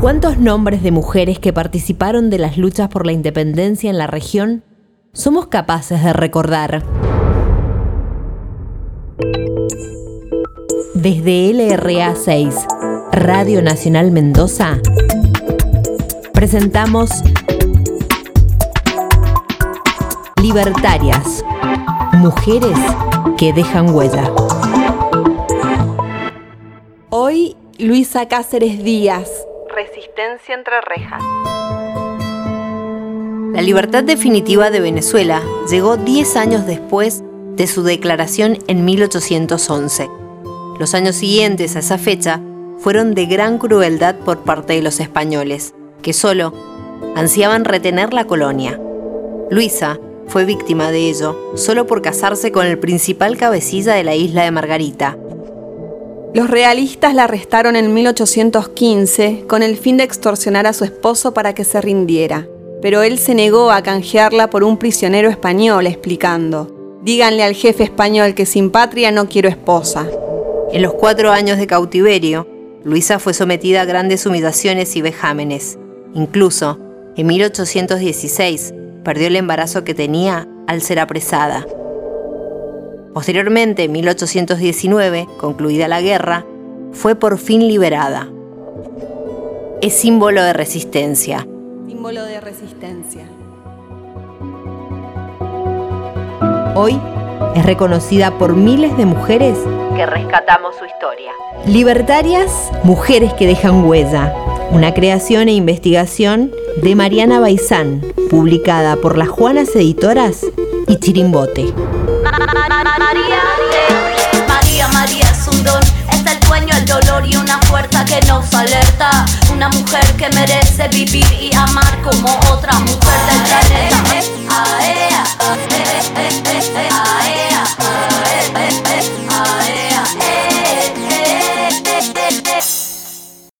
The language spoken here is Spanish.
¿Cuántos nombres de mujeres que participaron de las luchas por la independencia en la región somos capaces de recordar? Desde LRA 6, Radio Nacional Mendoza, presentamos Libertarias, mujeres que dejan huella. Hoy, Luisa Cáceres Díaz. Resistencia entre rejas. La libertad definitiva de Venezuela llegó 10 años después de su declaración en 1811. Los años siguientes a esa fecha fueron de gran crueldad por parte de los españoles, que solo ansiaban retener la colonia. Luisa fue víctima de ello solo por casarse con el principal cabecilla de la isla de Margarita. Los realistas la arrestaron en 1815 con el fin de extorsionar a su esposo para que se rindiera, pero él se negó a canjearla por un prisionero español explicando, díganle al jefe español que sin patria no quiero esposa. En los cuatro años de cautiverio, Luisa fue sometida a grandes humillaciones y vejámenes. Incluso, en 1816, perdió el embarazo que tenía al ser apresada. Posteriormente, en 1819, concluida la guerra, fue por fin liberada. Es símbolo de resistencia. Símbolo de resistencia. Hoy es reconocida por miles de mujeres que rescatamos su historia. Libertarias, mujeres que dejan huella. Una creación e investigación de Mariana Baizán, publicada por las Juanas Editoras y Chirimbote. María, María, María es un don, es el dueño, el dolor y una fuerza que nos alerta. Una mujer que merece vivir y amar como mujer.